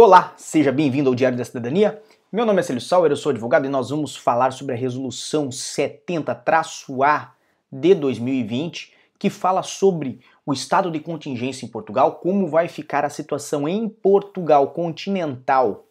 Olá, seja bem-vindo ao Diário da Cidadania. Meu nome é Célio Sauer, eu sou advogado e nós vamos falar sobre a resolução 70-A de 2020, que fala sobre o estado de contingência em Portugal, como vai ficar a situação em Portugal continental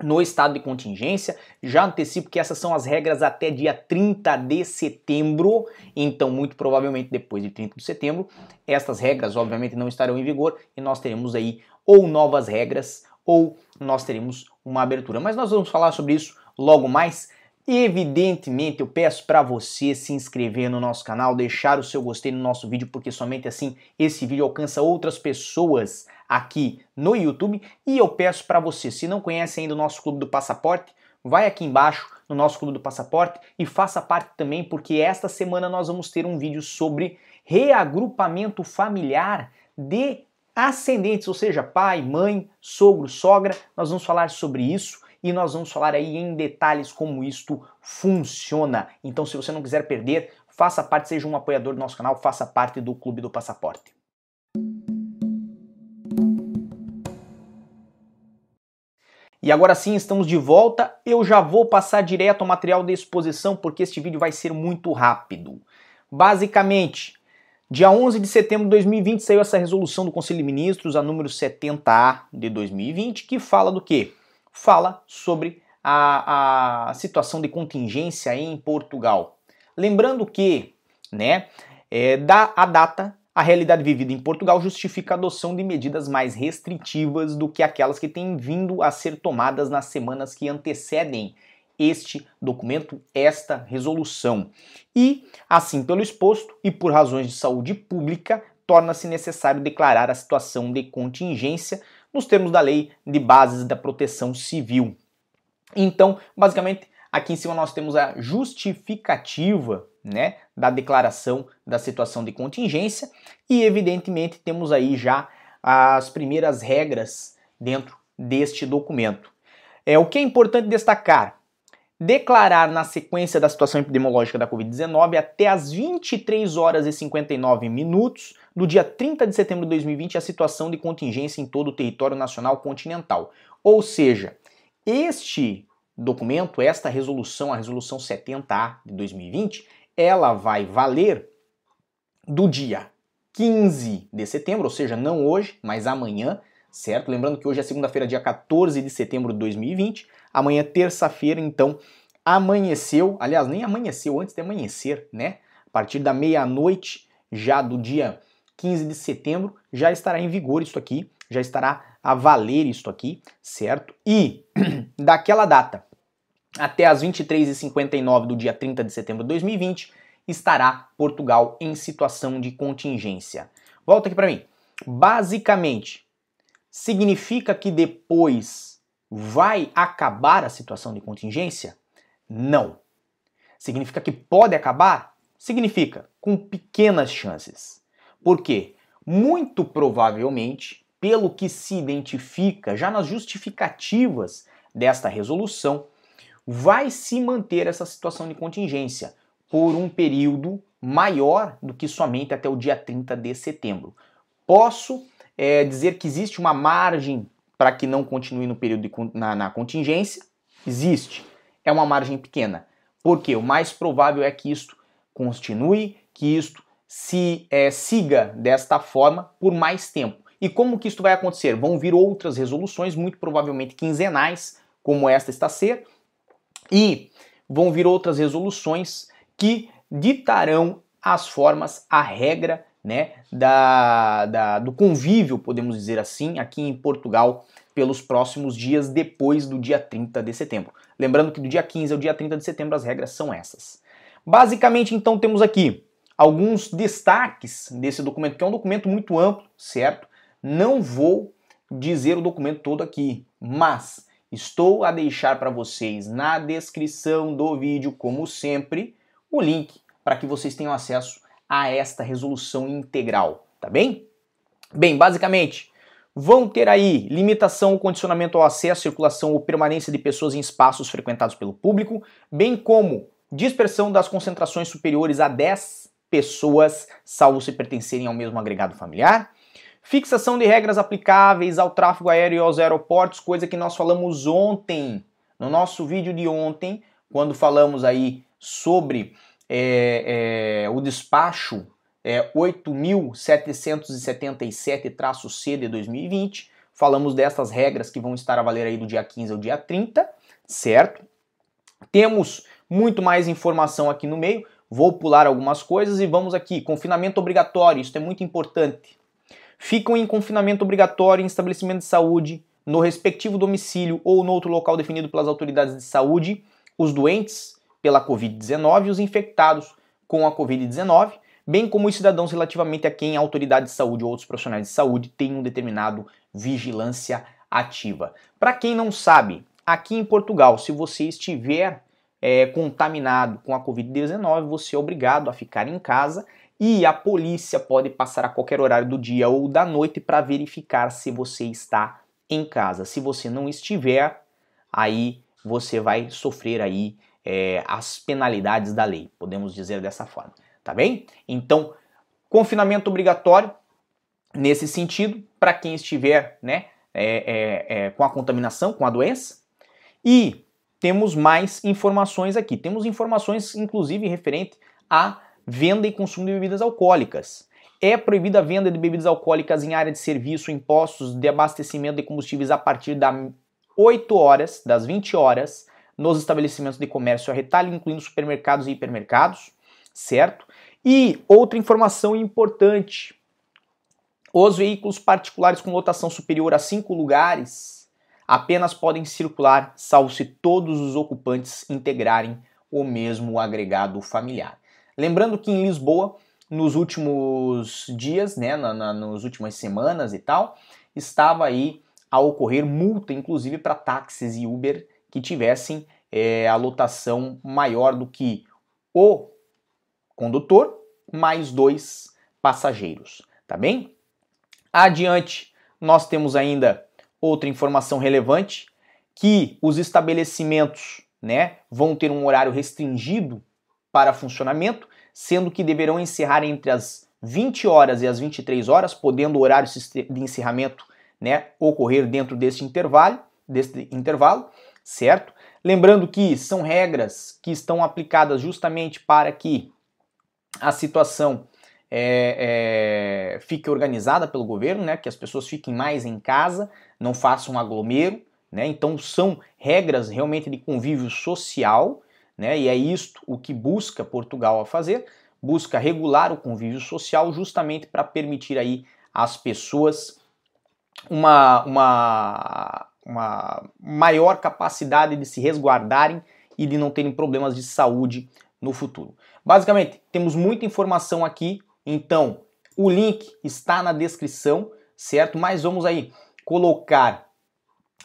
no estado de contingência. Já antecipo que essas são as regras até dia 30 de setembro, então muito provavelmente depois de 30 de setembro, estas regras obviamente não estarão em vigor e nós teremos aí ou novas regras ou nós teremos uma abertura. Mas nós vamos falar sobre isso logo mais. Evidentemente, eu peço para você se inscrever no nosso canal, deixar o seu gostei no nosso vídeo, porque somente assim esse vídeo alcança outras pessoas aqui no YouTube. E eu peço para você, se não conhece ainda o nosso Clube do Passaporte, vai aqui embaixo no nosso Clube do Passaporte e faça parte também, porque esta semana nós vamos ter um vídeo sobre reagrupamento familiar de ascendentes, ou seja, pai, mãe, sogro, sogra. Nós vamos falar sobre isso e nós vamos falar aí em detalhes como isto funciona. Então, se você não quiser perder, faça parte, seja um apoiador do nosso canal, faça parte do Clube do Passaporte. E agora sim, estamos de volta. Eu já vou passar direto ao material de exposição porque este vídeo vai ser muito rápido. Basicamente, Dia 11 de setembro de 2020 saiu essa resolução do Conselho de Ministros, a número 70A de 2020, que fala do quê? Fala sobre a, a situação de contingência em Portugal. Lembrando que, né, é, da a data, a realidade vivida em Portugal justifica a adoção de medidas mais restritivas do que aquelas que têm vindo a ser tomadas nas semanas que antecedem este documento, esta resolução. E, assim pelo exposto e por razões de saúde pública, torna-se necessário declarar a situação de contingência nos termos da Lei de Bases da Proteção Civil. Então, basicamente, aqui em cima nós temos a justificativa né, da declaração da situação de contingência e, evidentemente, temos aí já as primeiras regras dentro deste documento. É, o que é importante destacar? Declarar na sequência da situação epidemiológica da Covid-19 até as 23 horas e 59 minutos do dia 30 de setembro de 2020 a situação de contingência em todo o território nacional continental. Ou seja, este documento, esta resolução, a resolução 70A de 2020, ela vai valer do dia 15 de setembro, ou seja, não hoje, mas amanhã, certo? Lembrando que hoje é segunda-feira, dia 14 de setembro de 2020, Amanhã, terça-feira, então, amanheceu, aliás, nem amanheceu, antes de amanhecer, né? A partir da meia-noite, já do dia 15 de setembro, já estará em vigor isso aqui, já estará a valer isso aqui, certo? E daquela data até as 23h59 do dia 30 de setembro de 2020, estará Portugal em situação de contingência. Volta aqui para mim. Basicamente, significa que depois vai acabar a situação de contingência? Não. Significa que pode acabar? Significa com pequenas chances. Por quê? Muito provavelmente, pelo que se identifica já nas justificativas desta resolução, vai se manter essa situação de contingência por um período maior do que somente até o dia 30 de setembro. Posso é, dizer que existe uma margem para que não continue no período de, na, na contingência, existe. É uma margem pequena. Porque o mais provável é que isto continue, que isto se é, siga desta forma por mais tempo. E como que isto vai acontecer? Vão vir outras resoluções, muito provavelmente quinzenais, como esta está a ser, e vão vir outras resoluções que ditarão as formas, a regra né, da, da, do convívio, podemos dizer assim, aqui em Portugal pelos próximos dias depois do dia 30 de setembro. Lembrando que do dia 15 ao dia 30 de setembro as regras são essas. Basicamente, então, temos aqui alguns destaques desse documento, que é um documento muito amplo, certo? Não vou dizer o documento todo aqui, mas estou a deixar para vocês na descrição do vídeo, como sempre, o link para que vocês tenham acesso a esta resolução integral, tá bem? Bem, basicamente, vão ter aí limitação ou condicionamento ao acesso, circulação ou permanência de pessoas em espaços frequentados pelo público, bem como dispersão das concentrações superiores a 10 pessoas, salvo se pertencerem ao mesmo agregado familiar, Fixação de regras aplicáveis ao tráfego aéreo e aos aeroportos, coisa que nós falamos ontem, no nosso vídeo de ontem, quando falamos aí sobre é, é, o despacho é, 8.777-C de 2020. Falamos dessas regras que vão estar a valer aí do dia 15 ao dia 30, certo? Temos muito mais informação aqui no meio. Vou pular algumas coisas e vamos aqui. Confinamento obrigatório, isso é muito importante. Ficam em confinamento obrigatório em estabelecimento de saúde, no respectivo domicílio ou no outro local definido pelas autoridades de saúde, os doentes pela Covid-19 e os infectados com a Covid-19, bem como os cidadãos relativamente a quem a autoridade de saúde ou outros profissionais de saúde têm um determinado vigilância ativa. Para quem não sabe, aqui em Portugal, se você estiver é, contaminado com a Covid-19, você é obrigado a ficar em casa e a polícia pode passar a qualquer horário do dia ou da noite para verificar se você está em casa. Se você não estiver, aí você vai sofrer aí é, as penalidades da lei, podemos dizer dessa forma, tá bem? Então, confinamento obrigatório nesse sentido para quem estiver, né, é, é, é, com a contaminação, com a doença. E temos mais informações aqui. Temos informações, inclusive, referente à venda e consumo de bebidas alcoólicas. É proibida a venda de bebidas alcoólicas em área de serviço em postos de abastecimento de combustíveis a partir das 8 horas, das 20 horas, nos estabelecimentos de comércio a retalho, incluindo supermercados e hipermercados, certo? E outra informação importante: os veículos particulares com lotação superior a 5 lugares apenas podem circular, salvo se todos os ocupantes integrarem o mesmo agregado familiar. Lembrando que em Lisboa, nos últimos dias, né, na, na, nas últimas semanas e tal, estava aí a ocorrer multa, inclusive para táxis e Uber que tivessem é, a lotação maior do que o condutor mais dois passageiros, tá bem? Adiante, nós temos ainda outra informação relevante que os estabelecimentos, né, vão ter um horário restringido para funcionamento, sendo que deverão encerrar entre as 20 horas e as 23 horas, podendo o horário de encerramento, né, ocorrer dentro desse intervalo, desse intervalo certo? Lembrando que são regras que estão aplicadas justamente para que a situação é, é, fique organizada pelo governo, né? Que as pessoas fiquem mais em casa, não façam aglomero, né? Então são regras realmente de convívio social, né? E é isto o que busca Portugal a fazer, busca regular o convívio social justamente para permitir aí às pessoas uma, uma uma maior capacidade de se resguardarem e de não terem problemas de saúde no futuro. Basicamente, temos muita informação aqui, então o link está na descrição, certo? Mas vamos aí colocar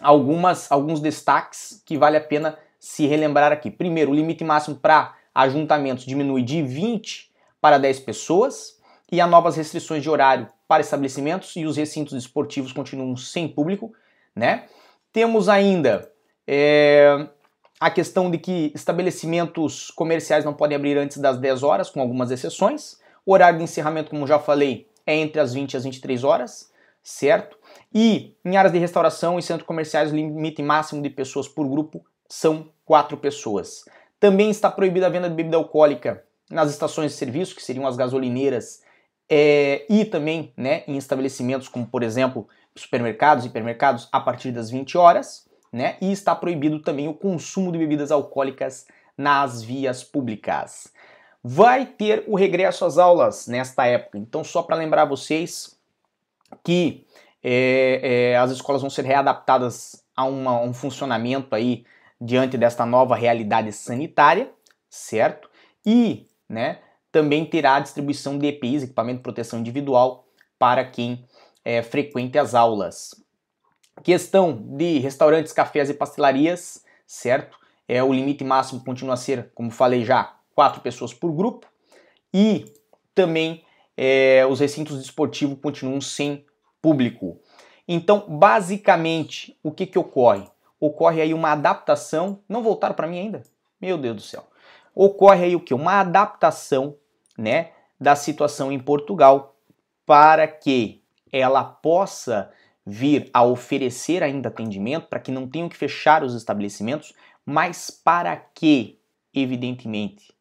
algumas alguns destaques que vale a pena se relembrar aqui. Primeiro, o limite máximo para ajuntamentos diminui de 20 para 10 pessoas e há novas restrições de horário para estabelecimentos e os recintos esportivos continuam sem público, né? Temos ainda é, a questão de que estabelecimentos comerciais não podem abrir antes das 10 horas, com algumas exceções. O horário de encerramento, como já falei, é entre as 20 e as 23 horas, certo? E em áreas de restauração e centros comerciais, o limite máximo de pessoas por grupo são 4 pessoas. Também está proibida a venda de bebida alcoólica nas estações de serviço, que seriam as gasolineiras, é, e também né, em estabelecimentos como, por exemplo, supermercados e hipermercados a partir das 20 horas, né? E está proibido também o consumo de bebidas alcoólicas nas vias públicas. Vai ter o regresso às aulas nesta época, então só para lembrar vocês que é, é, as escolas vão ser readaptadas a uma, um funcionamento aí diante desta nova realidade sanitária, certo? E, né, também terá a distribuição de EPIs, equipamento de proteção individual, para quem é, frequente as aulas. Questão de restaurantes, cafés e pastelarias, certo? É, o limite máximo continua a ser, como falei já, quatro pessoas por grupo. E também é, os recintos desportivos continuam sem público. Então, basicamente, o que, que ocorre? Ocorre aí uma adaptação. Não voltaram para mim ainda? Meu Deus do céu. Ocorre aí o que? Uma adaptação né, da situação em Portugal para que ela possa vir a oferecer ainda atendimento para que não tenham que fechar os estabelecimentos, mas para que, evidentemente,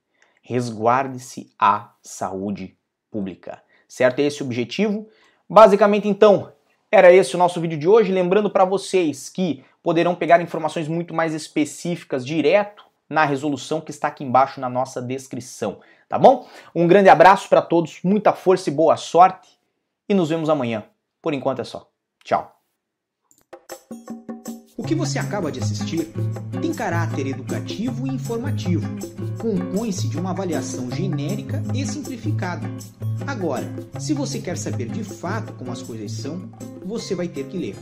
resguarde-se a saúde pública. Certo? É esse o objetivo. Basicamente, então, era esse o nosso vídeo de hoje. Lembrando para vocês que poderão pegar informações muito mais específicas direto na resolução que está aqui embaixo na nossa descrição, tá bom? Um grande abraço para todos, muita força e boa sorte e nos vemos amanhã. Por enquanto é só. Tchau. O que você acaba de assistir tem caráter educativo e informativo. Compõe-se de uma avaliação genérica e simplificada. Agora, se você quer saber de fato como as coisas são, você vai ter que ler.